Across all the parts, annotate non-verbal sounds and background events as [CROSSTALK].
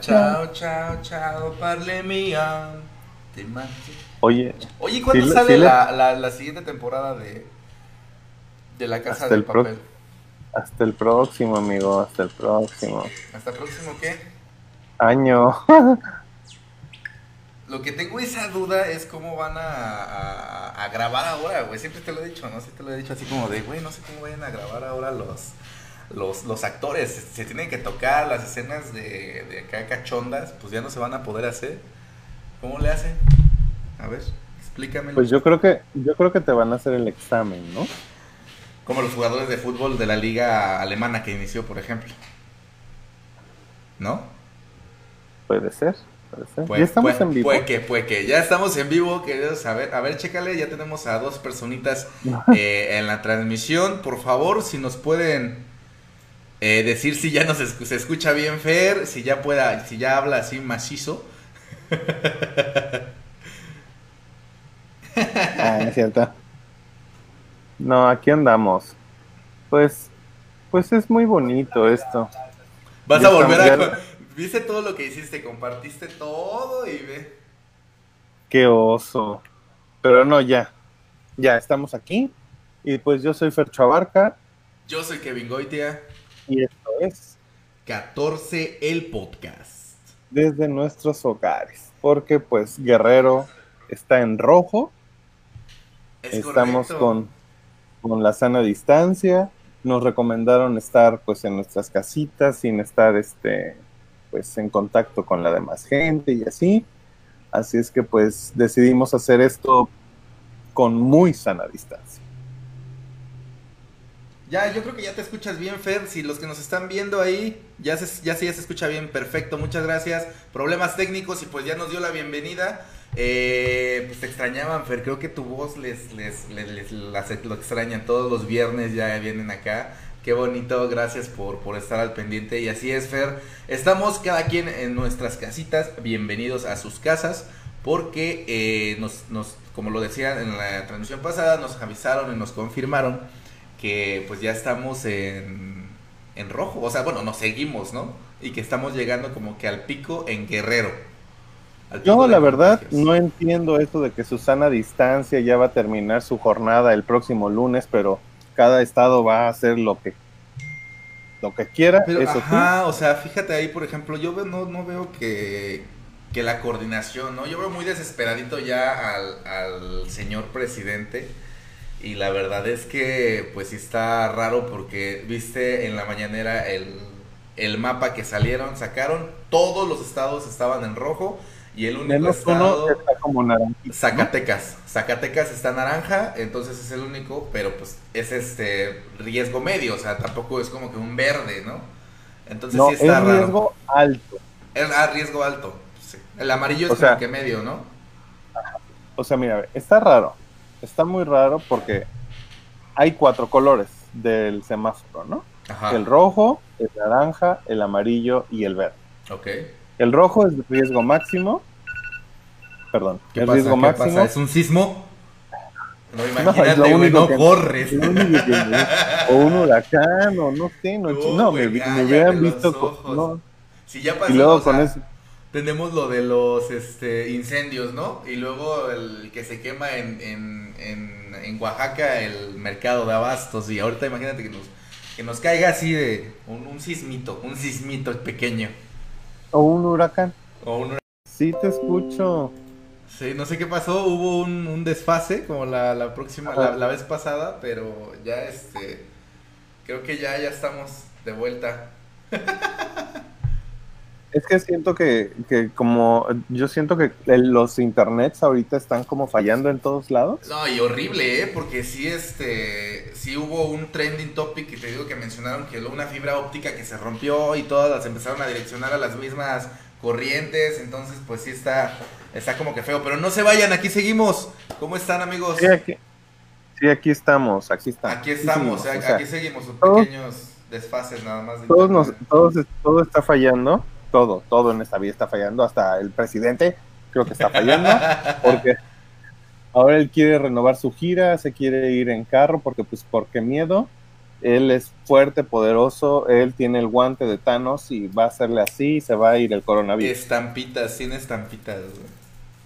Chao, chao, chao, parle mía. Te. Oye, Oye, ¿cuándo Sí, sale sí la, la, la siguiente temporada de, de La Casa del pro- Papel? hasta el próximo, amigo, hasta el próximo ¿Hasta el próximo qué? año. [LAUGHS] Lo que tengo esa duda es cómo van a, a- a grabar ahora, güey. Siempre te lo he dicho, ¿no? Siempre te lo he dicho así como de, güey, no sé cómo vayan a grabar ahora los, los, los actores. Se, se tienen que tocar las escenas de, de acá cachondas, pues ya no se van a poder hacer. ¿Cómo le hacen? A ver, explícame. Pues yo creo que yo creo que te van a hacer el examen, ¿no? Como los jugadores de fútbol de la liga alemana que inició, por ejemplo. ¿No? Puede ser, puede ser. Puede- ya estamos en vivo. Puede que, puede que. Ya estamos en vivo, queridos. A ver, a ver, chécale. Ya tenemos a dos personitas [LAUGHS] eh, en la transmisión. Por favor, si nos pueden eh, decir si ya nos se escucha bien Fer, si ya pueda, si ya habla así macizo. [LAUGHS] Ah, es cierto. No, aquí andamos. Pues, pues es muy bonito esto. Vas a volver a. Viste todo lo que hiciste, compartiste todo y ve. Qué oso. Pero no, ya. Ya estamos aquí. Y pues yo soy Fercho Abarca. Yo soy Kevin Goitia. Y esto es 14 el podcast. desde nuestros hogares. Porque pues Guerrero está en rojo. Es Estamos con, con la sana distancia. Nos recomendaron estar pues en nuestras casitas sin estar este pues en contacto con la demás gente y así. Así es que pues decidimos hacer esto con muy sana distancia. Ya, yo creo que ya te escuchas bien, Fer. Si los que nos están viendo ahí, ya se, ya, sí, ya se escucha bien, perfecto, muchas gracias. Problemas técnicos y pues ya nos dio la bienvenida. Eh, pues te extrañaban, Fer. Creo que tu voz les, les, les, lo extrañan. Todos los viernes ya vienen acá. Qué bonito, gracias por, por estar al pendiente. Y así es, Fer. Estamos cada quien en nuestras casitas. Bienvenidos a sus casas. Porque eh, nos, nos, como lo decía en la transmisión pasada, nos avisaron y nos confirmaron que pues ya estamos en, en rojo, o sea, bueno, nos seguimos, ¿no? Y que estamos llegando como que al pico en Guerrero. Yo la verdad no entiendo eso de que Susana Distancia ya va a terminar su jornada el próximo lunes, pero cada estado va a hacer lo que lo que quiera, Pero, eso sí. ajá, o sea, fíjate ahí, por ejemplo, yo no, no veo que, que la coordinación, ¿no? Yo veo muy desesperadito ya al, al señor presidente. Y la verdad es que, pues sí está raro porque, viste, en la mañanera el, el mapa que salieron, sacaron, todos los estados estaban en rojo y el único Menos estado... uno está como naranjito. ¿no? Zacatecas. Zacatecas está naranja, entonces es el único, pero pues es este riesgo medio, o sea, tampoco es como que un verde, ¿no? Entonces No, sí es está raro. riesgo alto. Es ah, riesgo alto. sí. El amarillo es O como sea- que medio, ¿no? O sea, mira, está raro. Está muy raro porque hay cuatro colores del semáforo, ¿no? Ajá. El rojo, el naranja, el amarillo y el verde. Ok. El rojo es riesgo máximo. Perdón, ¿Qué pasa? riesgo ¿Qué máximo. pasa? ¿Es un sismo? No, [LAUGHS] imagínate, güey, único no que- corres. Lo único que- o un huracán, o no sé, no, [LAUGHS] No, no, me, me hubieran visto. con- ojos. no. Si ya Y pasó, luego o sea, con eso. Tenemos lo de los este, incendios, ¿no? Y luego el que se quema en, en, en, en Oaxaca el mercado de abastos. Y ahorita imagínate que nos, que nos caiga así de un, un sismito, un sismito pequeño. O un huracán. O un... Sí, te escucho. Sí, no sé qué pasó, hubo un, un desfase como la, la próxima, la, la vez pasada, pero ya este, creo que ya, ya estamos de vuelta. [LAUGHS] Es que siento que, que como. Yo siento que el- los internets ahorita están como fallando en todos lados. No, y horrible, ¿eh? Porque sí, este, sí hubo un trending topic que te digo que mencionaron que una fibra óptica que se rompió y todas las empezaron a direccionar a las mismas corrientes, entonces pues sí está, está como que feo, pero no se vayan, aquí seguimos. ¿Cómo están amigos? Sí, aquí, sí, aquí estamos, aquí estamos. Aquí estamos, Sí, aquí, o sea, aquí seguimos, sus pequeños desfases nada más. de todos nos, todos, todo está fallando, todo, todo en esta vida está fallando, hasta el presidente creo que está fallando, [LAUGHS] porque ahora él quiere renovar su gira, se quiere ir en carro, porque pues, porque miedo, él es fuerte, poderoso, él tiene el guante de Thanos y va a hacerle así y se va a ir el coronavirus. Estampitas, tiene estampitas.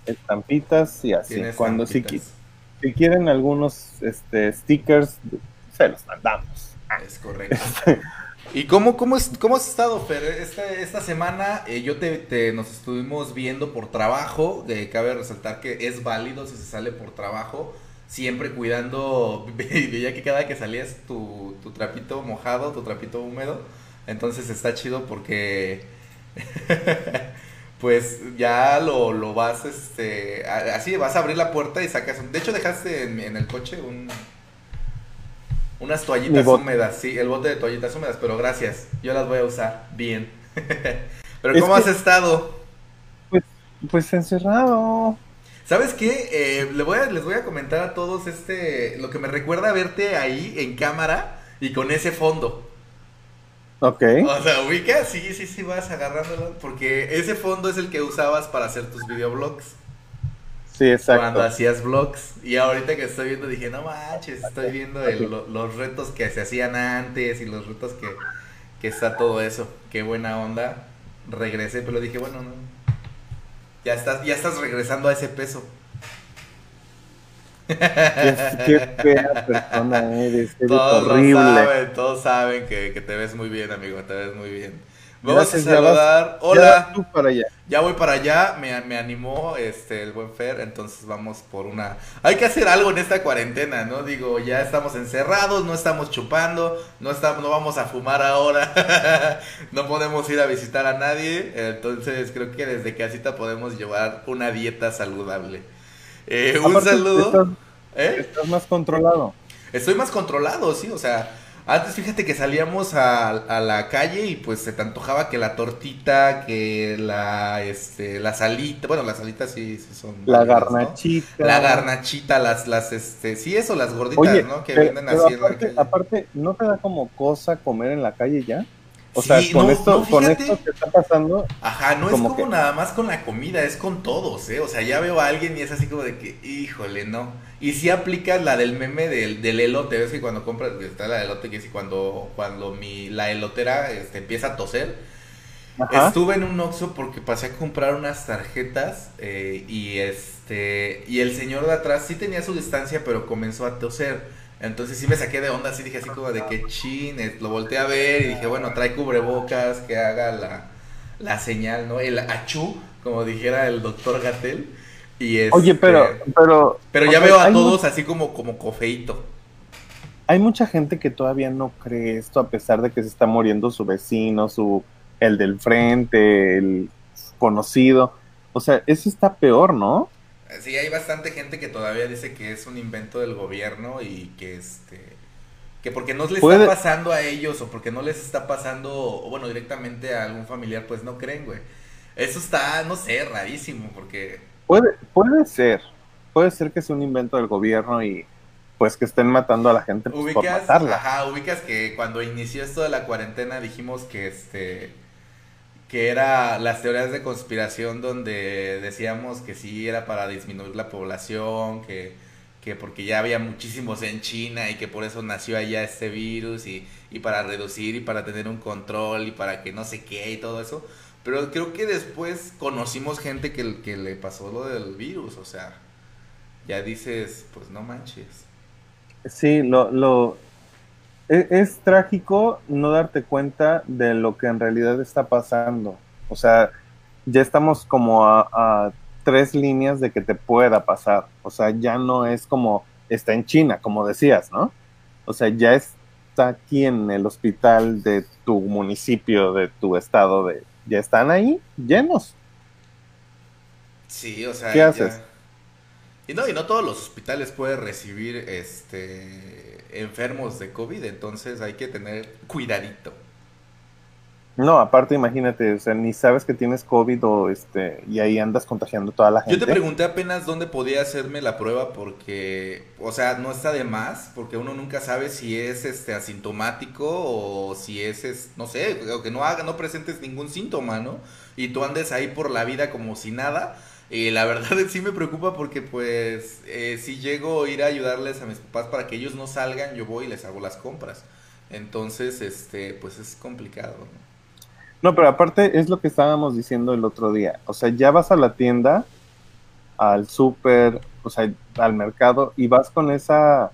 Estampitas y así. Cuando si, si, quieren algunos este, stickers, se los mandamos. Es correcto. [LAUGHS] ¿Y cómo, cómo, es, cómo has estado, Fer? Esta, semana eh, yo te, nos estuvimos viendo por trabajo. cabe resaltar que es válido si se sale por trabajo siempre cuidando, [LAUGHS] veía que cada que salías tu, tu trapito mojado, tu trapito húmedo, entonces está chido porque [LAUGHS] pues ya lo, lo, vas, este, así vas a abrir la puerta y sacas, de hecho dejaste en, el coche un, unas toallitas húmedas, sí, el bote de toallitas húmedas, pero gracias, yo las voy a usar bien. [LAUGHS] pero ¿cómo has estado? Pues, pues encerrado. ¿Sabes qué? Eh, les, voy a, les voy a comentar a todos este lo que me recuerda verte ahí en cámara y con ese fondo. Ok. O sea, ubica, sí, sí, sí, vas agarrándolo. Porque ese fondo es el que usabas para hacer tus videoblogs. Sí, exacto. Cuando hacías vlogs. Y ahorita que estoy viendo dije, no manches, estoy viendo los retos que se hacían antes y los retos que, que está todo eso. Qué buena onda. Regresé, pero dije, bueno, no, ya estás, ya estás regresando a ese peso. Qué, fea persona eres, todos horrible. Saben, todos saben que, que te ves muy bien, amigo, te ves muy bien. Vamos a saludar. Hola. Ya, para allá. ya voy para allá. Me, me, animó este el buen Fer. Entonces vamos por una. Hay que hacer algo en esta cuarentena, ¿no? Digo, ya estamos encerrados, no estamos chupando, no estamos, no vamos a fumar ahora. [LAUGHS] no podemos ir a visitar a nadie. Entonces creo que desde casita podemos llevar una dieta saludable. Eh, un saludo. ¿Eh? estás más controlado. Estoy más controlado, sí. O sea, antes fíjate que salíamos a, la calle y pues se te antojaba que la tortita, que la este la salita, bueno, las salitas sí, son la garnachita. La garnachita, las las este, sí eso, las gorditas, ¿no? Que venden así aparte, aparte, ¿no te da como cosa comer en la calle ya? O sea, con, esto, con esto que está pasando. Ajá, no es como nada más con la comida, es con todos, ¿eh? O sea, ya veo a alguien y es así como de que, híjole, no. Y si aplicas la del meme del, del elote, ves que cuando compras, está la elote, que es cuando, cuando mi, la elotera este, empieza a toser. Estuve en un Oxxo porque pasé a comprar unas tarjetas eh, y este y el señor de atrás sí tenía su distancia, pero comenzó a toser. Entonces sí me saqué de onda, así dije así como de que chin, lo volteé a ver y dije, bueno, trae cubrebocas, que haga la, la señal, ¿no? El achú, como dijera el doctor Gatel. Y este, Oye, pero, pero... Pero ya veo a todos así como, como cofeito. Hay mucha gente que todavía no cree esto a pesar de que se está muriendo su vecino, su el del frente, el conocido. O sea, eso está peor, ¿no? Sí, hay bastante gente que todavía dice que es un invento del gobierno y que este que porque no les está pasando a ellos o porque no les está pasando, o bueno, directamente a algún familiar, pues no creen, güey. Eso está, no sé, rarísimo, porque... Puede, puede ser, puede ser que es un invento del gobierno y pues que estén matando a la gente pues, por matarla. Ajá, ubicas que cuando inició esto de la cuarentena dijimos que este que era las teorías de conspiración donde decíamos que sí era para disminuir la población, que, que porque ya había muchísimos en China y que por eso nació allá este virus y, y para reducir y para tener un control y para que no sé qué y todo eso. Pero creo que después conocimos gente que, que le pasó lo del virus, o sea, ya dices, pues no manches. Sí, lo, lo, e, es, trágico no darte cuenta de lo que en realidad está pasando. O sea, ya estamos como a, tres líneas de que te pueda pasar. O sea, ya no es como está en China, como decías, ¿no? O sea, ya está aquí en el hospital de tu municipio, de tu estado, de ya están ahí llenos. Sí, o sea, ¿qué haces? Y no, y no todos los hospitales pueden recibir este enfermos de COVID, entonces hay que tener cuidadito. No, aparte imagínate, o sea, ni sabes que tienes COVID o este y ahí andas contagiando a toda la gente. Yo te pregunté apenas dónde podía hacerme la prueba porque, o sea, no está de más, porque uno nunca sabe si es este asintomático o si es, no sé, que no haga, no presentes ningún síntoma, ¿no? Y tú andes ahí por la vida como si nada y la [LAUGHS] verdad sí me preocupa porque pues eh, si llego a ir a ayudarles a mis papás para que ellos no salgan, yo voy y les hago las compras. Entonces, este, pues es complicado. No, pero aparte es lo que estábamos diciendo el otro día. O sea, ya vas a la tienda, al súper, o sea, al mercado y vas con esa,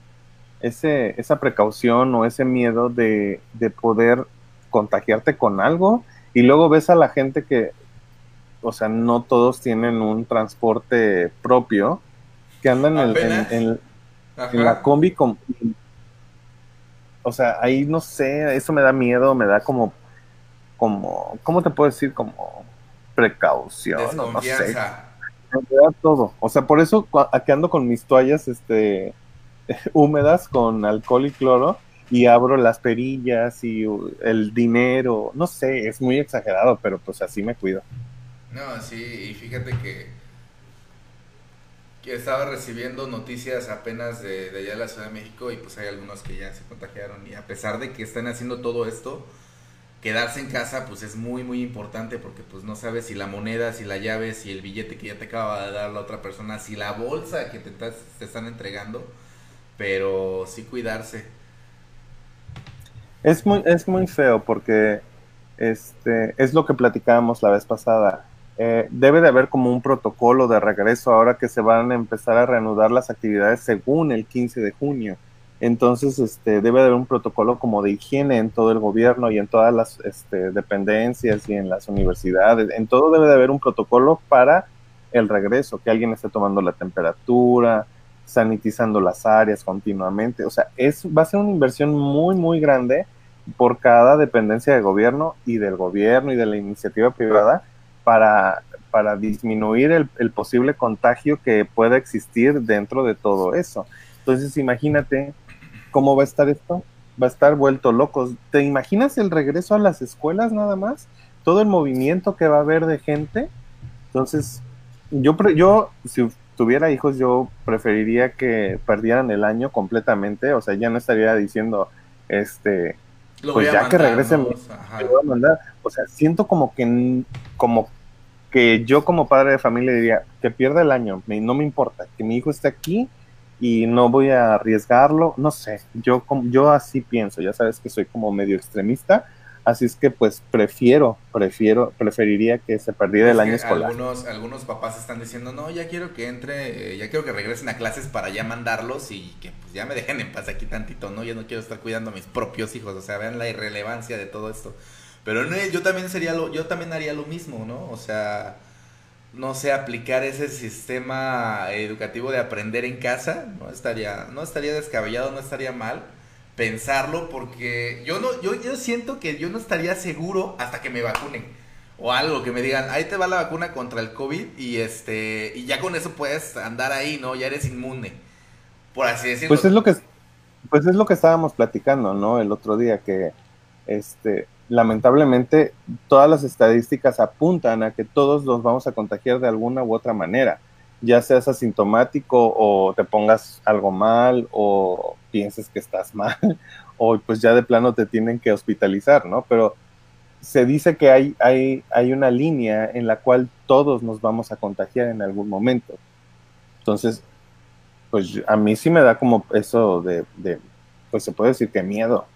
ese, esa precaución o ese miedo de, de poder contagiarte con algo y luego ves a la gente que, o sea, no todos tienen un transporte propio, que andan en, en, la combi con... O sea, ahí no sé, eso me da miedo, me da como, como, ¿cómo te puedo decir? Como precaución, no sé. Me da todo. O sea, por eso aquí ando con mis toallas, este, [LAUGHS] húmedas con alcohol y cloro y abro las perillas y el dinero, no sé, es muy exagerado, pero pues así me cuido. No, sí, y fíjate que, que estaba recibiendo noticias apenas de, allá de la Ciudad de México y pues hay algunos que ya se contagiaron y a pesar de que están haciendo todo esto, quedarse en casa pues es muy muy importante porque pues no sabes si la moneda, si la llave, si el billete que ya te acaba de dar la otra persona, si la bolsa que te, están entregando, pero sí cuidarse. Es muy, es muy feo porque este, es lo que platicábamos la vez pasada. Eh, debe de haber como un protocolo de regreso ahora que se van a empezar a reanudar las actividades según el 15 de junio. Entonces, este, debe de haber un protocolo como de higiene en todo el gobierno y en todas las este, dependencias y en las universidades. En todo debe de haber un protocolo para el regreso, que alguien esté tomando la temperatura, sanitizando las áreas continuamente. O sea, es, va a ser una inversión muy, muy grande por cada dependencia de gobierno y del gobierno y de la iniciativa privada para, para disminuir el, posible contagio que pueda existir dentro de todo eso. Entonces imagínate cómo va a estar esto. Va a estar vuelto locos. ¿Te imaginas el regreso a las escuelas nada más? Todo el movimiento que va a haber de gente. Entonces, yo, yo si tuviera hijos, yo preferiría que perdieran el año completamente. O sea, ya no estaría diciendo, este, pues ya que regresen, voy a mandar. O sea, siento como que, como que yo como padre de familia diría que pierda el año, no me importa, que mi hijo esté aquí y no voy a arriesgarlo, no sé, yo, yo así pienso, ya sabes que soy como medio extremista, Así es que pues prefiero, prefiero, preferiría que se perdiera el año escolar. Algunos, algunos papás están diciendo, no, ya quiero que entre, eh, ya quiero que regresen a clases para ya mandarlos y que pues ya me dejen en paz aquí tantito, ¿no? Ya no quiero estar cuidando a mis propios hijos, o sea, vean la irrelevancia de todo esto. Pero no, yo también sería lo, yo también haría lo mismo, ¿no? O sea, no sé, aplicar ese sistema educativo de aprender en casa, no estaría, no estaría descabellado, no estaría mal pensarlo porque yo no yo, yo siento que yo no estaría seguro hasta que me vacunen o algo que me digan, ahí te va la vacuna contra el COVID y este y ya con eso puedes andar ahí, ¿no? Ya eres inmune. Por así decirlo. Pues es lo que pues es lo que estábamos platicando, ¿no? El otro día que este lamentablemente todas las estadísticas apuntan a que todos nos vamos a contagiar de alguna u otra manera ya seas asintomático o te pongas algo mal o pienses que estás mal [LAUGHS] o pues ya de plano te tienen que hospitalizar, ¿no? Pero se dice que hay, hay, hay una línea en la cual todos nos vamos a contagiar en algún momento. Entonces, pues a mí sí me da como eso de, de pues se puede decir que miedo.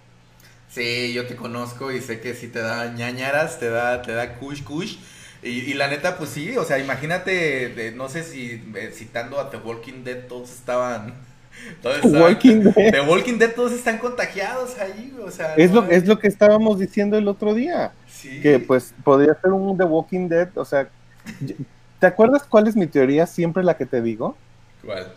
Sí, yo te conozco y sé que si te da ñañaras, te da, te da kush kush y, la neta, pues sí, o sea, imagínate, no sé si eh, citando a The Walking Dead, todos estaban... [LAUGHS] Todos Walking [LAUGHS] Dead. The Walking Dead todos están contagiados ahí, o sea... Es, lo, es lo que estábamos diciendo el otro día. Sí. Que pues podría ser un The Walking Dead, o sea... ¿Te acuerdas cuál es mi teoría? Siempre la que te digo. ¿Cuál?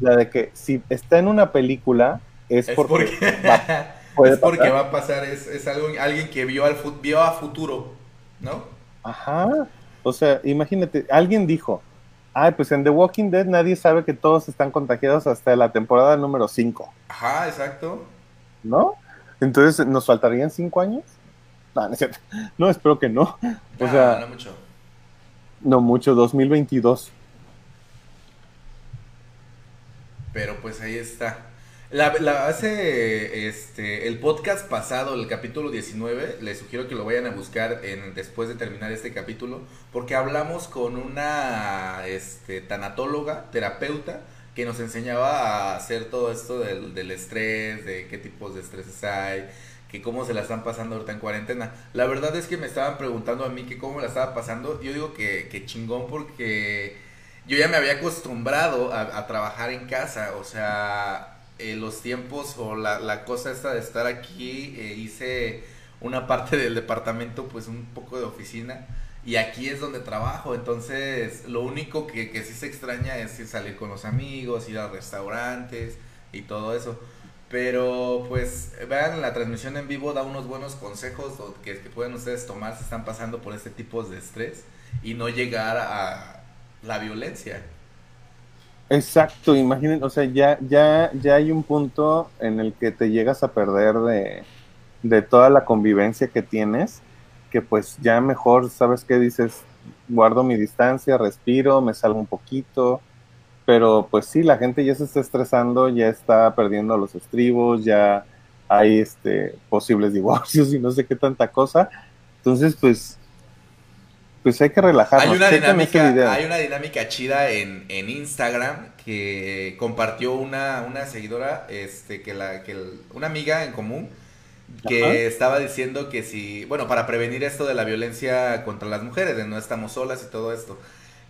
La de que si está en una película es, porque, Va, [LAUGHS] es porque va a pasar, es, es algo, alguien que vio, al, vio a futuro, ¿no? Ajá. O sea, imagínate, alguien dijo, ay, pues en The Walking Dead nadie sabe que todos están contagiados hasta la temporada número 5. Ajá, exacto. ¿No? Entonces, ¿nos faltarían 5 años? No, no, es cierto. no, espero que no. O sea, no mucho. No mucho, 2022. Pero pues ahí está. La, la, hace este, el podcast pasado, el capítulo 19, les sugiero que lo vayan a buscar en, después de terminar este capítulo, porque hablamos con una este, tanatóloga, terapeuta, que nos enseñaba a hacer todo esto del, del estrés, de qué tipos de estreses hay, que cómo se la están pasando ahorita en cuarentena. La verdad es que me estaban preguntando a mí que cómo la estaba pasando. Yo digo que, que chingón porque yo ya me había acostumbrado a, trabajar en casa. O sea, eh, los tiempos o la, la, cosa esta de estar aquí, eh, hice una parte del departamento, pues un poco de oficina. Y aquí es donde trabajo, entonces lo único que, que sí se extraña es salir con los amigos, ir a restaurantes y todo eso. Pero pues vean la transmisión en vivo, da unos buenos consejos que, que pueden ustedes tomar si están pasando por este tipo de estrés y no llegar a la violencia. Exacto, imaginen, o sea, ya, ya, ya hay un punto en el que te llegas a perder de, de toda la convivencia que tienes que pues ya mejor, ¿sabes qué dices? Guardo mi distancia, respiro, me salgo un poquito, pero pues sí, la gente ya se está estresando, ya está perdiendo los estribos, ya hay este posibles [LAUGHS] divorcios y no sé qué tanta cosa. Entonces, pues pues hay que relajarnos. Hay una, dinámica, hay una dinámica chida en, en Instagram que compartió una, una seguidora, este, que la, que una amiga en común, que estaba diciendo que si, bueno, para prevenir esto de la violencia contra las mujeres, de no estamos solas y todo esto,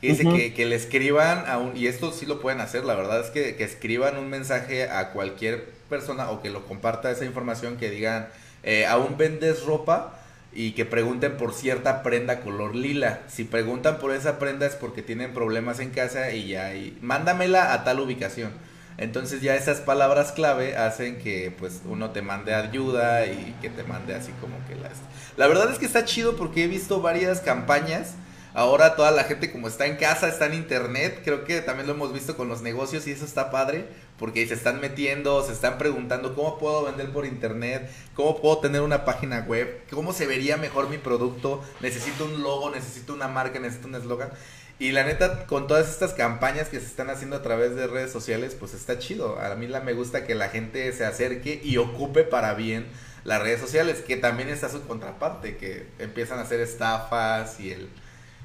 dice que, que, le escriban a un, y esto sí lo pueden hacer, la verdad es que, que escriban un mensaje a cualquier persona o que lo comparta esa información, que digan, eh, aún vendes ropa y que pregunten por cierta prenda color lila. Si preguntan por esa prenda es porque tienen problemas en casa y ya, y mándamela a tal ubicación entonces ya esas palabras clave hacen que pues uno te mande ayuda y que te mande así como que las... La verdad es que está chido porque he visto varias campañas. Ahora toda la gente como está en casa, está en internet, creo que también lo hemos visto con los negocios y eso está padre porque se están metiendo, se están preguntando cómo puedo vender por internet, cómo puedo tener una página web, cómo se vería mejor mi producto, necesito un logo, necesito una marca, necesito un eslogan. Y la neta, con todas estas campañas que se están haciendo a través de redes sociales, pues está chido. A mí la me gusta que la gente se acerque y ocupe para bien las redes sociales, que también está su contraparte, que empiezan a hacer estafas y el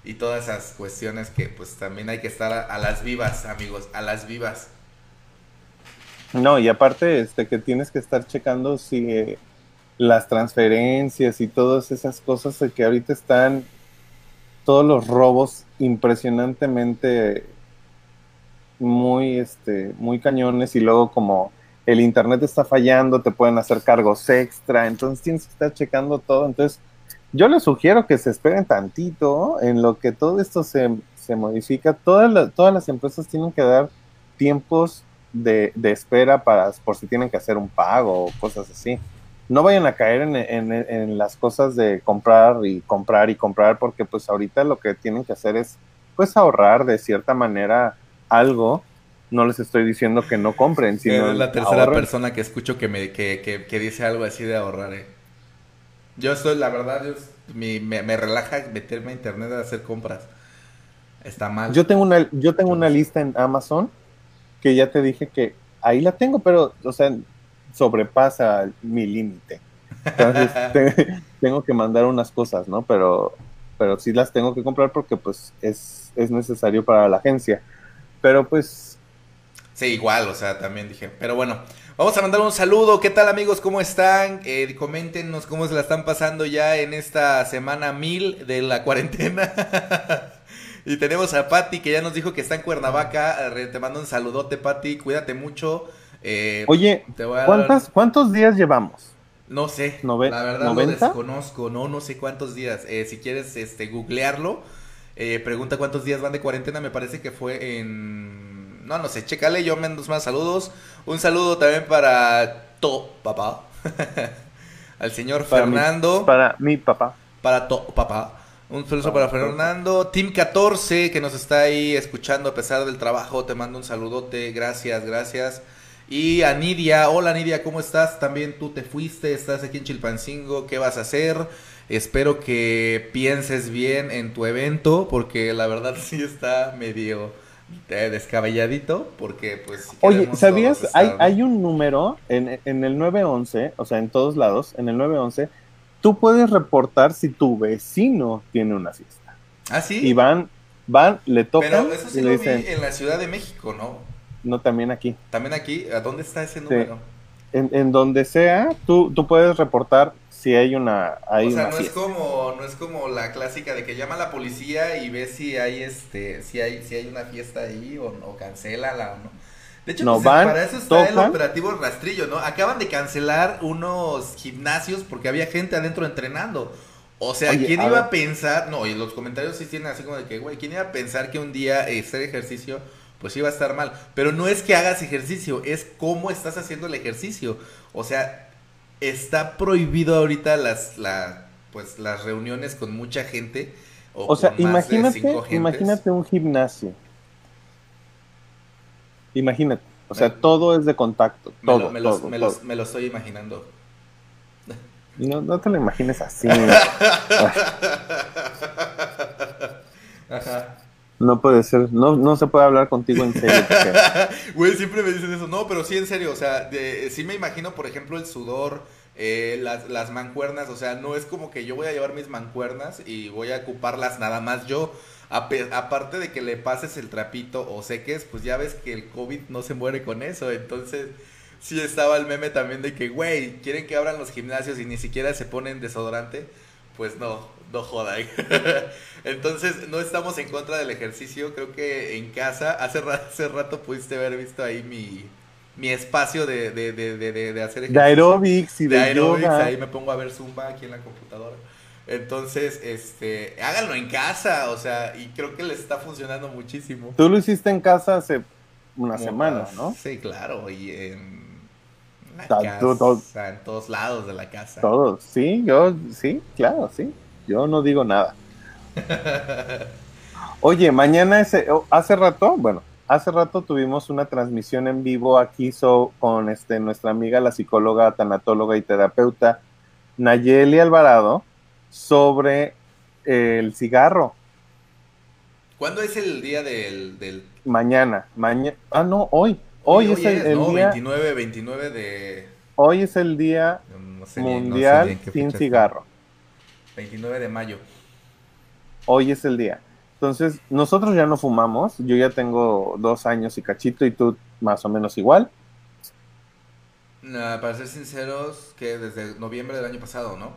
y todas esas cuestiones que pues también hay que estar a, las vivas, amigos, a las vivas. No, y aparte este que tienes que estar checando si eh, las transferencias y todas esas cosas que ahorita están todos los robos impresionantemente muy, este, muy cañones y luego como el internet está fallando, te pueden hacer cargos extra, entonces tienes que estar checando todo. Entonces, yo les sugiero que se esperen tantito en lo que todo esto se, modifica. Todas, todas las empresas tienen que dar tiempos de, de, espera para por si tienen que hacer un pago o cosas así no vayan a caer en, las cosas de comprar y comprar y comprar, porque pues ahorita lo que tienen que hacer es pues ahorrar de cierta manera algo. No les estoy diciendo que no compren, sino... Es la tercera persona que escucho que, me, que, que, dice algo así de ahorrar, eh. Yo estoy, la verdad, me, me, relaja meterme a internet a hacer compras. Está mal. Yo tengo una, yo tengo una lista en Amazon que ya te dije que ahí la tengo, pero, o sea, sobrepasa mi límite. Entonces [LAUGHS] tengo que mandar unas cosas, ¿no? Pero, pero sí las tengo que comprar porque pues es, es necesario para la agencia. Pero pues... Sí, igual, o sea, también dije. Pero bueno, vamos a mandar un saludo. ¿Qué tal amigos? ¿Cómo están? Eh, coméntenos cómo se la están pasando ya en esta semana mil de la cuarentena. [LAUGHS] y tenemos a Patti que ya nos dijo que está en Cuernavaca. Te mando un saludote, Patti. Cuídate mucho. Eh, Oye, ¿cuántos días llevamos? No sé, la verdad lo desconozco, no, no sé cuántos días. Eh, si quieres este, googlearlo, eh, pregunta cuántos días van de cuarentena, me parece que fue en... No, no sé, chécale, yo mando más saludos. Un saludo también para To, papá. [LAUGHS] Al señor Fernando. para mi papá. Para To, papá. Un saludo para Fernando. Team 14, que nos está ahí escuchando a pesar del trabajo. Te mando un saludote. Gracias, gracias. Y a Nidia, hola Nidia, ¿cómo estás? También tú te fuiste, estás aquí en Chilpancingo, ¿qué vas a hacer? Espero que pienses bien en tu evento, porque la verdad [LAUGHS] sí está medio descabelladito, porque pues... Oye, ¿sabías? Hay, hay un número en, en el 911, o sea, en todos lados, en el 911, tú puedes reportar si tu vecino tiene una fiesta. ¿Ah, sí? Y van, van, le tocan Pero eso sí lo vi en la Ciudad de México, ¿no? No, también aquí. También aquí, ¿a dónde está ese número? En, en, donde sea, tú, tú puedes reportar hay una hay o sea, una no es como no es como la clásica de que llama a la policía y ve si hay este si hay si hay una fiesta ahí o, o cancela la o no. De hecho, No, pues, van, para eso está el operativo rastrillo, ¿no? Acaban de cancelar unos gimnasios porque había gente adentro entrenando. O sea, Oye, ¿quién a iba ver. a pensar? No, y los comentarios sí tienen así como de que, güey, ¿quién iba a pensar que un día hacer ejercicio pues iba a estar mal? Pero no es que hagas ejercicio, es cómo estás haciendo el ejercicio. O sea, está prohibido ahorita las, la, pues, las reuniones con mucha gente. O, O sea, con más de imagínate, imagínate un gimnasio. Imagínate. O sea, Me- todo es de contacto. Me, Todo, lo, me, los- todo, me todo. los- me lo estoy imaginando. No, no te lo imagines así. [LAUGHS] Ajá. No puede ser. No, no se puede hablar contigo en serio. [LAUGHS] Güey, siempre me dicen eso. No, pero sí, en serio. O sea, de- sí me imagino, por ejemplo, el sudor, eh, las, las mancuernas. O sea, no es como que yo voy a llevar mis mancuernas y voy a ocuparlas nada más yo. Aparte de que le pases el trapito o seques, pues ya ves que el COVID no se muere con eso. Entonces, sí estaba el meme también de que, güey, quieren que abran los gimnasios y ni siquiera se ponen desodorante. Pues no, no jodan. [LAUGHS] Entonces, no estamos en contra del ejercicio. Creo que en casa, hace, ra- hace rato pudiste haber visto ahí mi, mi espacio de, de, de, de, de- de hacer De ejercicio. aeróbics y De de, aeróbics, yoga. ahí me pongo a ver Zumba aquí en la computadora. Entonces, este, háganlo en casa, o sea, y creo que les está funcionando muchísimo. Tú lo hiciste en casa hace una semana, más- ¿no? Sí, claro, y en la casa, en todos lados de la casa. Todos. Sí, yo, sí, claro, sí. Yo no digo nada. Oye, mañana ese, oh, hace rato, bueno, hace rato tuvimos una transmisión en vivo aquí so- con este, nuestra amiga, la psicóloga, tanatóloga y terapeuta Nayeli Alvarado sobre eh, el cigarro. ¿Cuándo es el día del... del... Mañana, mañana, ah, no, hoy. Hoy, es el, el ¿no? día, 29, 29 de... hoy es el día no sé ni- no sé ni mundial sin fecha cigarro. 29 de mayo. Hoy es el día. Entonces, nosotros ya no fumamos. Yo ya tengo dos años y cachito y tú más o menos igual. Nah, para ser sinceros, que desde noviembre del año pasado, ¿no?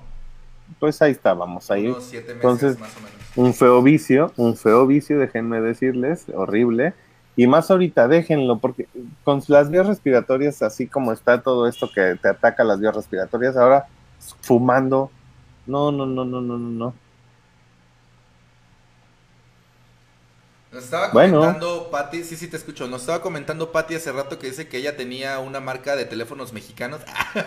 Pues ahí estábamos, ahí. Unos siete meses Entonces- más o menos. Un feo vicio, un feo vicio, déjenme decirles, horrible. Y más ahorita, déjenlo, porque con las vías respiratorias, así como está todo esto que te ataca las vías respiratorias, ahora fumando. No, no, no, no, no, no, no. Nos estaba Bueno. comentando Patti, sí, sí te escucho, nos estaba comentando Patti hace rato que dice que ella tenía una marca de teléfonos mexicanos. [LAUGHS]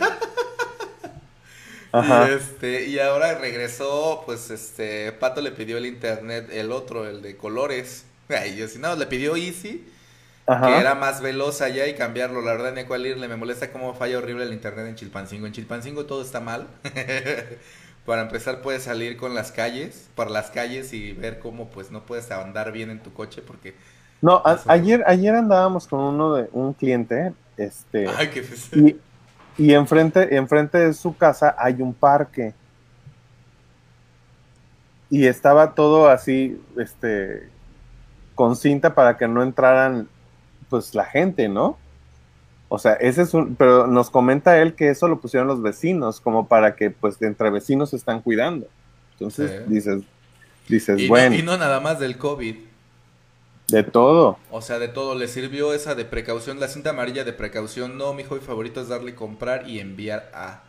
Ajá. Y, este, y ahora regresó, pues este, Pato le pidió el internet, el otro, el de colores. [LAUGHS] Ay, yo si no, le pidió Easy, que era más veloz allá y cambiarlo. La verdad, ni a cuál irle. Me molesta cómo falla horrible el internet en Chilpancingo. En Chilpancingo todo está mal. [LAUGHS] Para empezar, puedes salir con las calles, para las calles y ver cómo pues no puedes andar bien en tu coche porque... No, a- ayer, ayer andábamos con uno de un cliente, este, Ay, qué... y, y enfrente, enfrente de su casa hay un parque. Y estaba todo así, este, con cinta para que no entraran, pues, la gente, ¿no? O sea, ese es un, pero nos comenta él que eso lo pusieron los vecinos, como para que, pues, de entre vecinos se están cuidando. Entonces, Sí. dices, dices, Y, bueno, no, y no nada más del COVID. de todo. O sea, de todo. Le sirvió esa de precaución, la cinta amarilla de precaución. No, mi hobby favorito es darle comprar y enviar a...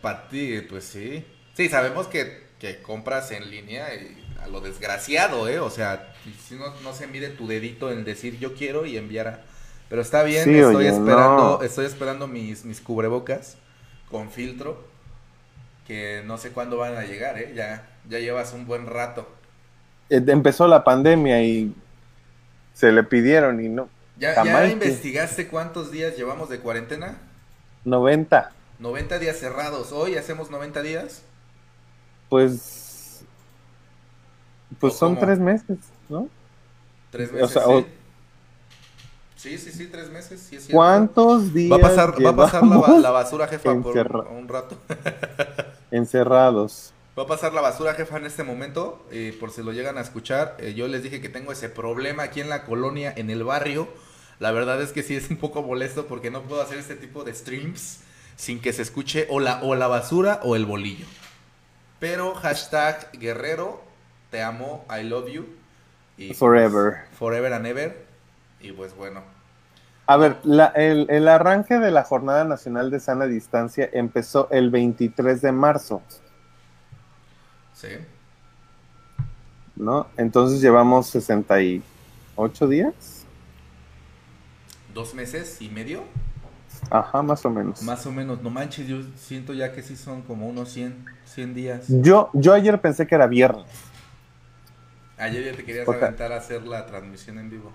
Para ti, pues sí. Sí, sabemos que, que compras en línea y a lo desgraciado, ¿eh? O sea, si no, no se mide tu dedito en decir yo quiero y enviar a... Pero está bien, Sí, estoy oye, esperando, no. estoy esperando mis, mis cubrebocas con filtro. Que no sé cuándo van a llegar, ¿eh? Ya, ya llevas un buen rato. Eh, Empezó la pandemia y se le pidieron y no. ¿Ya, ya investigaste cuántos días llevamos de cuarentena? 90. 90 días cerrados. Hoy hacemos 90 días. Pues. Pues ¿O son cómo? tres meses, ¿no? Tres O meses. sea, sí. o- sí, sí, sí, tres meses. Sí. ¿Cuántos días Va a pasar, va a pasar la, basura, jefa, por un rato. [LAUGHS] encerrados? Va a pasar la basura, jefa, en este momento. eh, por si lo llegan a escuchar. Eh, yo les dije que tengo ese problema aquí en la colonia, en el barrio. La verdad es que sí es un poco molesto porque no puedo hacer este tipo de streams sin que se escuche o la, o la basura o el bolillo. Pero hashtag guerrero, te amo, I love you. Y forever. forever and ever. Y pues bueno. A ver, el, el arranque de la Jornada Nacional de Sana Distancia empezó el 23 de marzo. Sí. ¿No? Entonces llevamos 68 días. ¿Dos meses y medio? Ajá, más o menos. Más o menos, no manches, yo siento ya que sí son como unos 100, 100 días. Yo, yo ayer pensé que era viernes. Ayer ya te querías aventar a hacer la transmisión en vivo.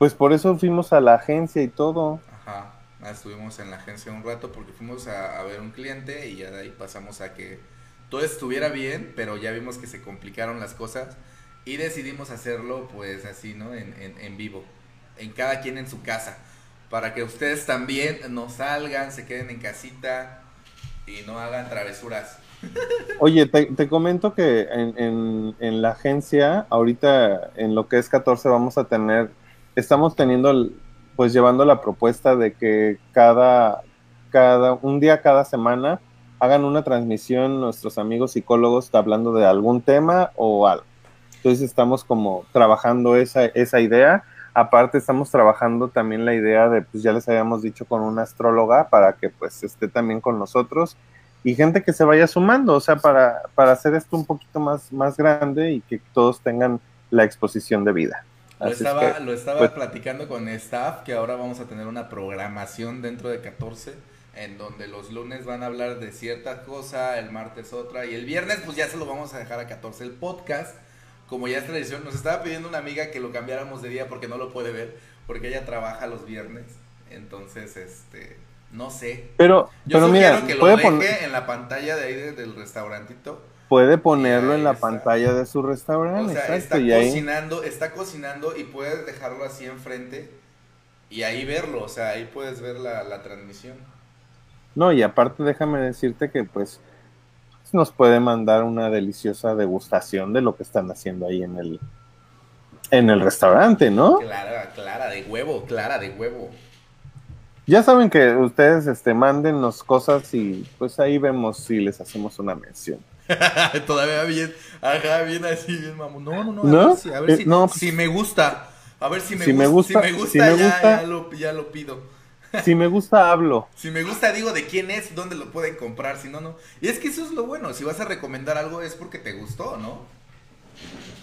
Pues por eso fuimos a la agencia y todo. Ajá, estuvimos en la agencia un rato porque fuimos a, ver un cliente y ya de ahí pasamos a que todo estuviera bien, pero ya vimos que se complicaron las cosas y decidimos hacerlo pues así, ¿no? En, en, en vivo, en cada quien en su casa para que ustedes también no salgan, se queden en casita y no hagan travesuras. [LAUGHS] Oye, te, comento que en, en, la agencia, ahorita en lo que es 14 vamos a tener, estamos teniendo, pues llevando la propuesta de que cada, cada, un día cada semana hagan una transmisión nuestros amigos psicólogos hablando de algún tema o algo. Entonces estamos como trabajando esa, esa idea Aparte estamos trabajando también la idea de, pues ya les habíamos dicho, con una astróloga para que pues esté también con nosotros y gente que se vaya sumando, o sea, para, para hacer esto un poquito más, más grande y que todos tengan la exposición de vida. Lo estaba, lo estaba pues platicando con staff que ahora vamos a tener una programación dentro de 14 en donde los lunes van a hablar de cierta cosa, el martes otra y el viernes pues ya se lo vamos a dejar a 14 el podcast como ya es tradición, nos estaba pidiendo una amiga que lo cambiáramos de día porque no lo puede ver, porque ella trabaja los viernes. Entonces, este, no sé. Pero, Yo pero mira, que lo deje en la pantalla de ahí del restaurantito. Puede ponerlo en la pantalla de su restaurante. O sea, está cocinando, está cocinando y puedes dejarlo así enfrente y ahí verlo, o sea, ahí puedes ver la, la transmisión. No, y aparte déjame decirte que pues nos puede mandar una deliciosa degustación de lo que están haciendo ahí en el en el restaurante, ¿no? Clara, clara de huevo, clara de huevo. Ya saben que ustedes este mándennos cosas y pues ahí vemos si les hacemos una mención. [LAUGHS] Todavía bien, ajá, bien así, bien mamón. No, no, no, a ver, si, a ver eh, si, pues si, me gusta. A ver si me, si gusta, me gusta, si me gusta, ya, lo, ya lo pido. [LAUGHS] Si me gusta, hablo. Si me gusta, digo de quién es, dónde lo pueden comprar, si no, no. Y es que eso es lo bueno, si vas a recomendar algo es porque te gustó, ¿no?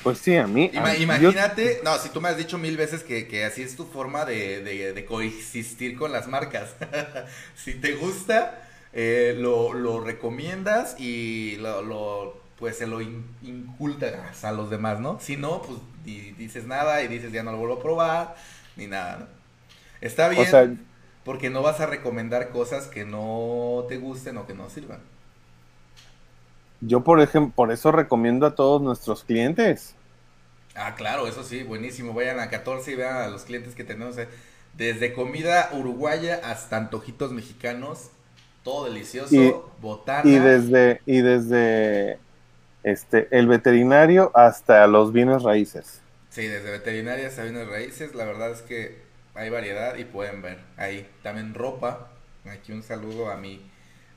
Pues sí, a mí. imagínate, no, si tú me has dicho mil veces que, así es tu forma de, coexistir con las marcas. [LAUGHS] si te gusta, eh, lo, recomiendas y lo, pues se lo incultas a los demás, ¿no? Si no, pues dices nada y dices ya no lo vuelvo a probar, ni nada, ¿no? Está bien. O sea, porque no vas a recomendar cosas que no te gusten o que no sirvan. Yo, por ejemplo, por eso recomiendo a todos nuestros clientes. Ah, claro, eso sí, buenísimo. Vayan a 14 y vean a los clientes que tenemos. Eh. Desde comida uruguaya hasta antojitos mexicanos, todo delicioso, y, botana. Y desde, y desde este, el veterinario hasta los bienes raíces. Sí, desde veterinaria hasta bienes raíces, la verdad es que hay variedad y pueden ver ahí también ropa. Aquí un saludo a mi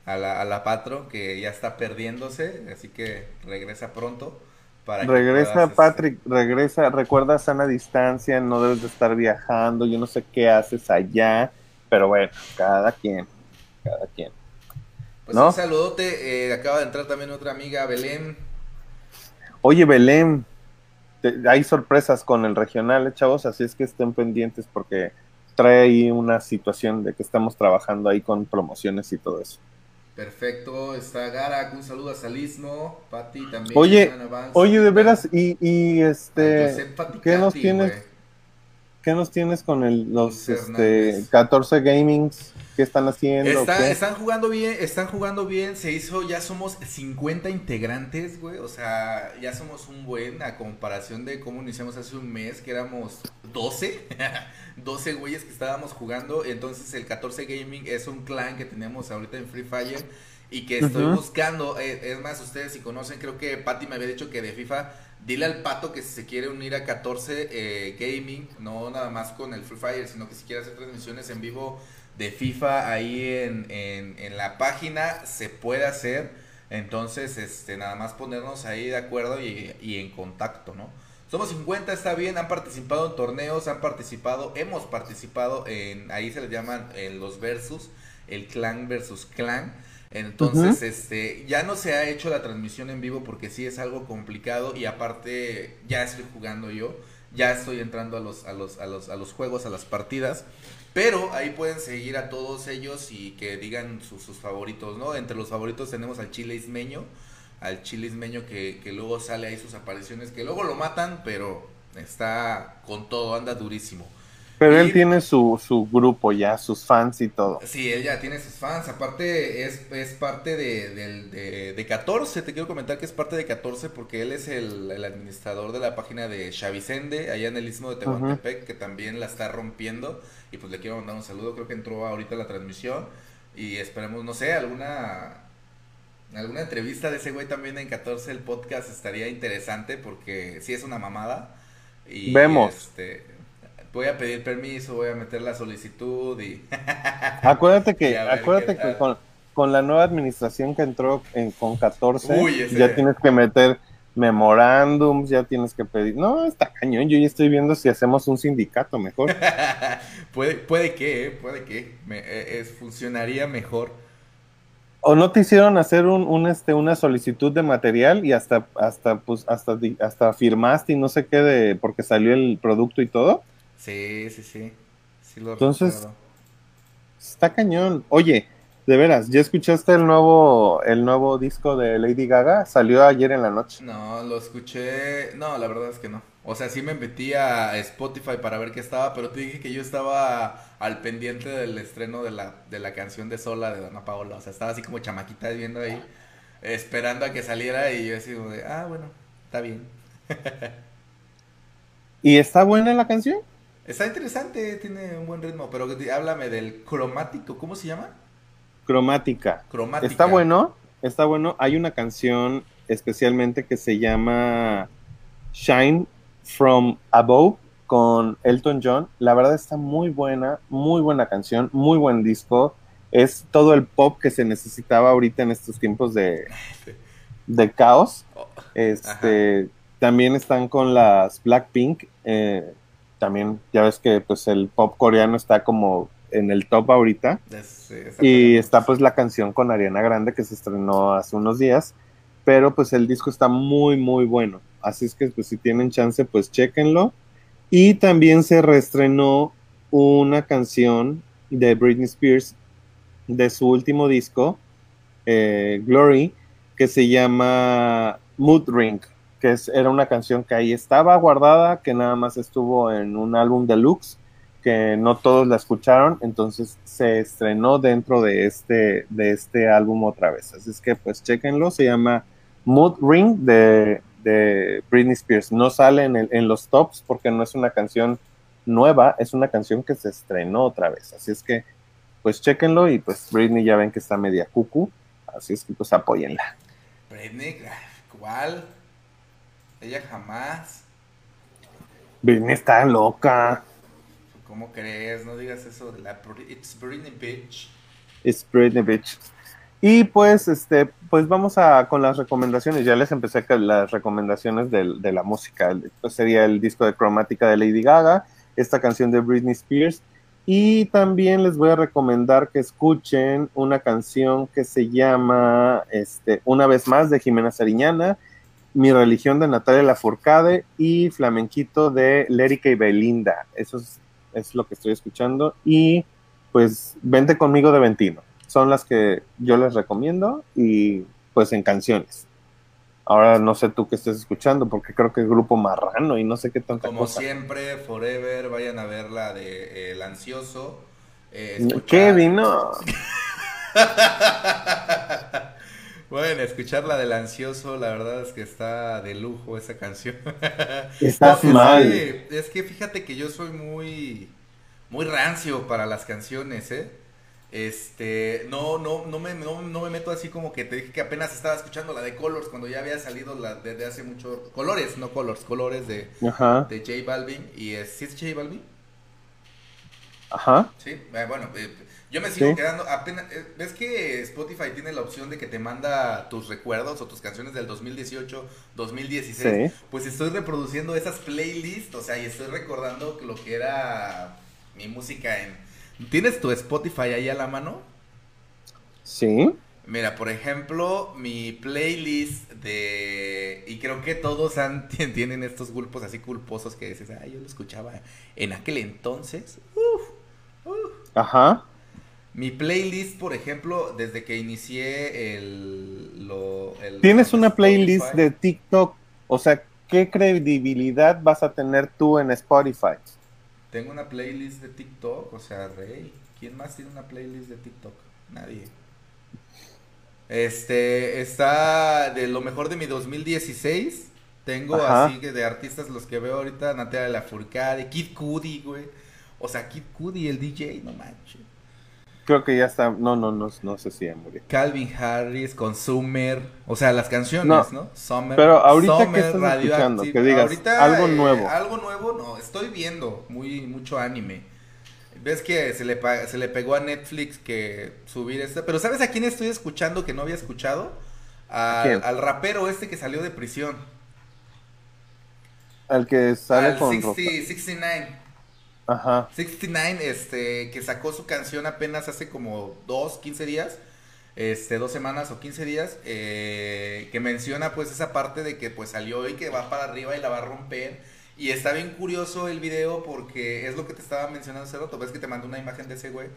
a la, a la patro que ya está perdiéndose, así que regresa pronto. Para regresa este, Patrick, regresa, recuerda sana distancia, no debes de estar viajando, yo no sé qué haces allá, pero bueno, cada quien, cada quien. Pues un saludote, eh, acaba de entrar también otra amiga, Belén. Oye, Belén, hay sorpresas con el regional, eh, chavos, así es que estén pendientes porque trae ahí una situación de que estamos trabajando ahí con promociones y todo eso. Perfecto, está Garak, un saludo a Salismo, Pati también. Oye, oye, de veras, y, y este, ¿qué nos tienes? ¿Qué nos tienes con el, los este, 14 Gamings? ¿Qué están haciendo? están jugando bien, están jugando bien. Se hizo, ya somos 50 integrantes, güey. O sea, ya somos un buen a comparación de cómo iniciamos hace un mes, que éramos 12. 12 [LAUGHS] güeyes que estábamos jugando. Entonces, el 14 Gaming es un clan que tenemos ahorita en Free Fire y que estoy buscando. Eh, es más, ustedes si conocen, creo que Patty me había dicho que de FIFA dile al pato que si se quiere unir a 14 eh, Gaming, no nada más con el Free Fire, sino que si quiere hacer transmisiones en vivo de FIFA ahí en, en, la página, se puede hacer. Entonces, este, nada más ponernos ahí de acuerdo y, y en contacto, ¿no? Somos 50, está bien, han participado en torneos, han participado, hemos participado en, ahí se les llaman en los versus, el clan versus clan. Entonces, este, ya no se ha hecho la transmisión en vivo porque sí es algo complicado y aparte ya estoy jugando yo, ya estoy entrando a los, a los, a los, a los juegos, a las partidas. Pero ahí pueden seguir a todos ellos y que digan sus, sus favoritos, ¿no? Entre los favoritos tenemos al Chile Ismeño, al chilismeño que, que luego sale ahí sus apariciones, que luego lo matan, pero está con todo, anda durísimo. Pero él tiene su, su grupo ya, sus fans y todo. Sí, él ya tiene sus fans. Aparte, es, es parte de, de, 14. Te quiero comentar que es parte de 14 porque él es el, administrador de la página de Xavicende, allá en el istmo de Tehuantepec, que también la está rompiendo. Y pues le quiero mandar un saludo. Creo que entró ahorita la transmisión. Y esperemos, no sé, alguna alguna entrevista de ese güey también en 14 el podcast estaría interesante porque sí es una mamada. Y Vemos. Este, voy a pedir permiso, voy a meter la solicitud y... [LAUGHS] acuérdate que, acuérdate que con, la nueva administración que entró en, con 14, ya tienes que meter memorándums, ya tienes que pedir... No, está cañón, yo ya estoy viendo si hacemos un sindicato mejor. [LAUGHS] puede, puede que, eh, puede que, me, eh, funcionaría mejor. ¿O no te hicieron hacer un, este, una solicitud de material y hasta, hasta, pues, hasta, hasta firmaste y no sé qué de, porque salió el producto y todo? Sí, sí, sí. Entonces, está cañón. Oye, de veras, ¿ya escuchaste el nuevo, el nuevo disco de Lady Gaga? Salió ayer en la noche. No, lo escuché. No, la verdad es que no. O sea, sí me metí a Spotify para ver qué estaba, pero te dije que yo estaba al pendiente del estreno de la, de la canción de Sola de Dana Paola. O sea, estaba así como chamaquita viendo ahí, esperando a que saliera y yo así como de, ah, bueno, está bien. [LAUGHS] ¿Y está buena la canción? Está interesante, tiene un buen ritmo, pero háblame del cromático, ¿cómo se llama? Cromática. Cromática. Está bueno, está bueno. Hay una canción especialmente que se llama Shine From Above con Elton John. La verdad está muy buena, muy buena canción, muy buen disco. Es todo el pop que se necesitaba ahorita en estos tiempos de, [LAUGHS] de caos. Oh, este, también están con las Blackpink. Eh, también ya ves que pues el pop coreano está como en el top ahorita. y está pues la canción con Ariana Grande que se estrenó hace unos días. Pero pues el disco está muy, muy bueno. Así es que pues si tienen chance pues chequenlo. Y también se reestrenó una canción de Britney Spears de su último disco, eh, Glory, que se llama Mood Ring, que era una canción que ahí estaba guardada, que nada más estuvo en un álbum deluxe, que no todos la escucharon, entonces se estrenó dentro de este, de este álbum otra vez. Así es que pues chequenlo, se llama Mood Ring de de Britney Spears. No sale en, los tops porque no es una canción nueva, es una canción que se estrenó otra vez. Así es que, pues chequenlo y pues Britney ya ven que está media cucu, así es que pues apóyenla. Britney, ¿cuál? Ella jamás. Britney está loca. ¿Cómo crees? No digas eso la... It's Britney Bitch. It's Britney Bitch. Y pues, este, pues vamos a con las recomendaciones. Ya les empecé con las recomendaciones de, de la música. Pues sería el disco de cromática de Lady Gaga, esta canción de Britney Spears. Y también les voy a recomendar que escuchen una canción que se llama este, Una vez más de Jimena Sariñana, Mi religión de Natalia Lafourcade y Flamenquito de Lérica y Belinda. Eso es, es lo que estoy escuchando. Y pues vente conmigo de Ventino son las que yo les recomiendo y pues en canciones. Ahora no sé tú qué estés escuchando porque creo que es grupo marrano y no sé qué tanta Como siempre, Forever, vayan a ver la de eh, El Ansioso. Eh, ¿Qué vino? [LAUGHS] bueno, escuchar la del Ansioso, la verdad es que está de lujo esa canción. [LAUGHS] Estás mal. es que fíjate que yo soy muy, muy rancio para las canciones, ¿eh? Este, no, no, no me, no, me meto así como que te dije que apenas estaba escuchando la de Colors cuando ya había salido la desde hace mucho. Colores, no Colors, Colores de, de J Balvin. Y es, ¿sí es J Balvin? Ajá. Sí, eh, bueno, eh, yo me sigo quedando. Apenas, eh, ¿Ves que Spotify tiene la opción de que te manda tus recuerdos o tus canciones del 2018, 2016? Pues estoy reproduciendo esas playlists, o sea, y estoy recordando lo que era mi música en ¿Tienes tu Spotify ahí a la mano? Sí. Mira, por ejemplo, mi playlist de... Y creo que todos han, [LAUGHS] tienen estos grupos así culposos que dices, ah, yo lo escuchaba en aquel entonces. Uf, Ajá. Mi playlist, por ejemplo, desde que inicié el... Lo, ¿Tienes una playlist de TikTok? O sea, ¿qué credibilidad vas a tener tú en Spotify? Tengo una playlist de TikTok, o sea, Rey. ¿Quién más tiene una playlist de TikTok? Nadie. Este, está de lo mejor de mi 2016. Tengo así que de artistas los que veo ahorita, Natalia Lafourcade, Kid Cudi, güey. O sea, Kid Cudi, el DJ, no manches. Creo que ya está, no, no, no, no sé si ya murió. Calvin Harris, Consumer, o sea, las canciones, ¿no? Summer. Pero ahorita que estás escuchando, que digas algo eh, nuevo. algo nuevo, no, estoy viendo muy mucho anime. Ves que se le, se le pegó a Netflix que subir esta, pero ¿sabes a quién estoy escuchando que no había escuchado? Al, al rapero este que salió de prisión. Al que sale al con 69. Ajá. 69, este, que sacó su canción apenas hace como dos, 15 días, este, dos semanas o 15 días, eh, que menciona pues esa parte de que pues salió y que va para arriba y la va a romper. Y está bien curioso el video porque es lo que te estaba mencionando hace rato, ves que te mandó una imagen de ese güey,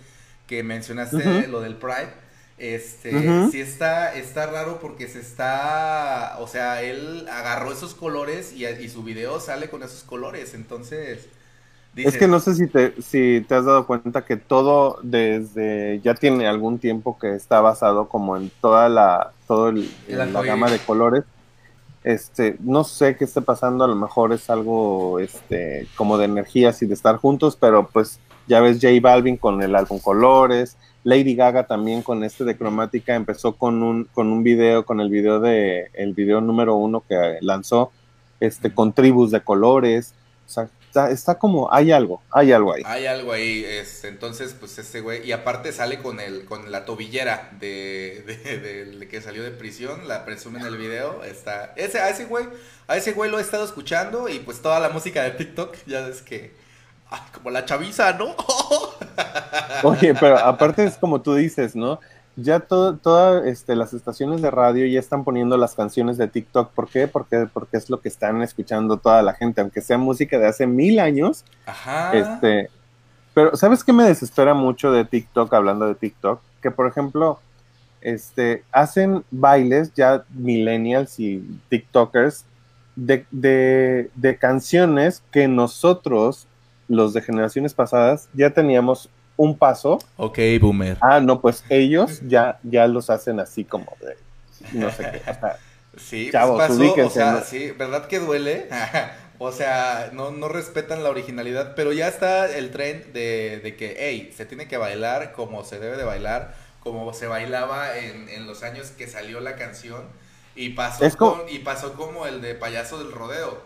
que mencionaste lo del Pride. Este, sí está, está raro porque se está, o sea, él agarró esos colores y, y su video sale con esos colores, entonces es que no sé si te, si te has dado cuenta que todo desde ya tiene algún tiempo que está basado como en toda la, todo la gama de colores. Este, no sé qué esté pasando, a lo mejor es algo este, como de energías y de estar juntos, pero pues ya ves J Balvin con el álbum Colores, Lady Gaga también con este de cromática empezó con un, con un video, con el video de, el video número uno que lanzó, este, con tribus de colores, o sea, está, como, hay algo, hay algo ahí. Hay algo ahí, es, entonces, pues ese güey, y aparte sale con el, con la tobillera de, de, que salió de prisión, la presume en el video, está, ese, a ese güey, a ese güey lo he estado escuchando y pues toda la música de TikTok, ya es que, como la chaviza, ¿no? [LAUGHS] Oye, pero aparte es como tú dices, ¿no? Ya todas este, las estaciones de radio ya están poniendo las canciones de TikTok. ¿Por qué? Porque, porque es lo que están escuchando toda la gente, aunque sea música de hace mil años. Ajá. Este, pero, ¿sabes qué me desespera mucho de TikTok, hablando de TikTok? Que, por ejemplo, este, hacen bailes ya millennials y TikTokers de, de, de canciones que nosotros, los de generaciones pasadas, ya teníamos un paso. Ok, boomer. Ah, no, pues ellos ya, ya los hacen así como de, no sé qué. [LAUGHS] sí, pues chavos, pasó, o sea, sí, ¿verdad que duele? [LAUGHS] o sea, no, no respetan la originalidad, pero ya está el tren de, de que, hey, se tiene que bailar como se debe de bailar, como se bailaba en, en los años que salió la canción. Y pasó, como... y pasó como el de payaso del rodeo.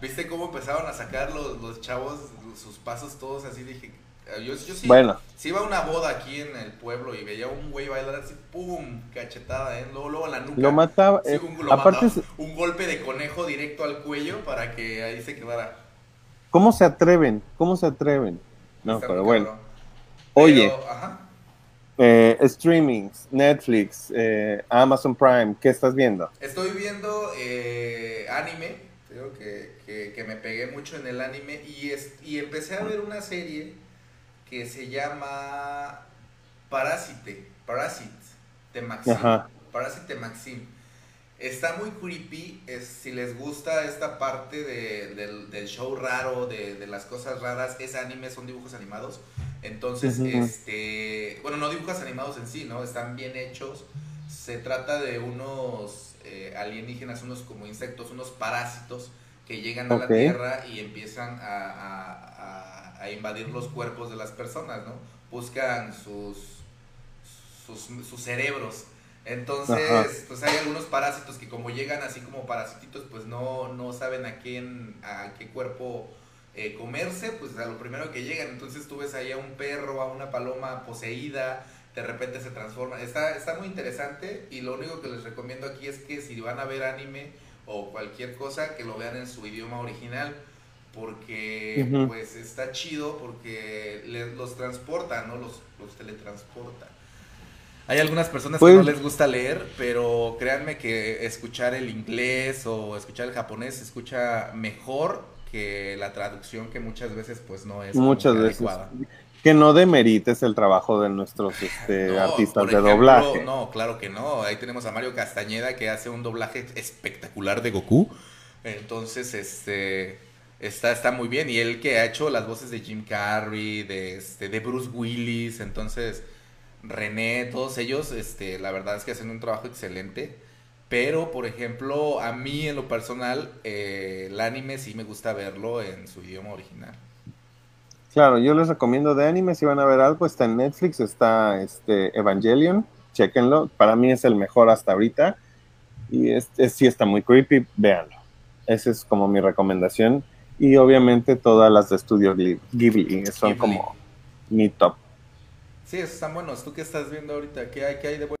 ¿Viste cómo empezaron a sacar los, los chavos sus pasos todos así? Dije, yo, yo sí, bueno. si iba a una boda aquí en el pueblo y veía un güey bailar así, pum, cachetada, ¿eh? Luego, luego la nuca. Lo mataba. Eh, un, aparte un golpe de conejo directo al cuello para que ahí se quedara. ¿Cómo se atreven? ¿Cómo se atreven? No, pero bueno. Oye, Eh, streamings, Netflix, eh, Amazon Prime, ¿qué estás viendo? Estoy viendo eh, anime, creo que, que, que, me pegué mucho en el anime y, es, y empecé a ver una serie que se llama Parásite, Parasite de Maxim. Parásite Maxim. Está muy creepy, es, si les gusta esta parte de, del, show raro, de, las cosas raras, es anime, son dibujos animados. Entonces, este, bueno, no dibujos animados en sí, ¿no? Están bien hechos. Se trata de unos eh, alienígenas, unos como insectos, unos parásitos que llegan a la Tierra y empiezan a a invadir los cuerpos de las personas, ¿no? Buscan sus, sus, cerebros. Entonces, pues hay algunos parásitos que como llegan así como parasititos, pues no, no saben a quién, a qué cuerpo eh, comerse, pues a lo primero que llegan. Entonces tú ves ahí a un perro, a una paloma poseída, de repente se transforma. Está, está muy interesante y lo único que les recomiendo aquí es que si van a ver anime o cualquier cosa, que lo vean en su idioma original porque pues está chido porque los transporta, ¿no? Los, los teletransporta. Hay algunas personas que pues no les gusta leer, pero créanme que escuchar el inglés o escuchar el japonés se escucha mejor que la traducción que muchas veces pues no es muchas veces adecuada. que no demerites el trabajo de nuestros este, artistas de doblaje. No, claro que no. Ahí tenemos a Mario Castañeda que hace un doblaje espectacular de Goku. Entonces, este está, está muy bien. Y él que ha hecho las voces de Jim Carrey, de, este, de Bruce Willis, entonces René, todos ellos, este, la verdad es que hacen un trabajo excelente. Pero, por ejemplo, a mí en lo personal, eh, el anime sí me gusta verlo en su idioma original. Claro, yo les recomiendo de anime, si van a ver algo, está en Netflix, está este Evangelion, chequenlo, para mí es el mejor hasta ahorita. Y este sí está muy creepy, véanlo. Esa es como mi recomendación y obviamente todas las de estudio Ghibli, son como mi top. Sí, están buenos. ¿Tú qué estás viendo ahorita? ¿Qué hay, qué hay de?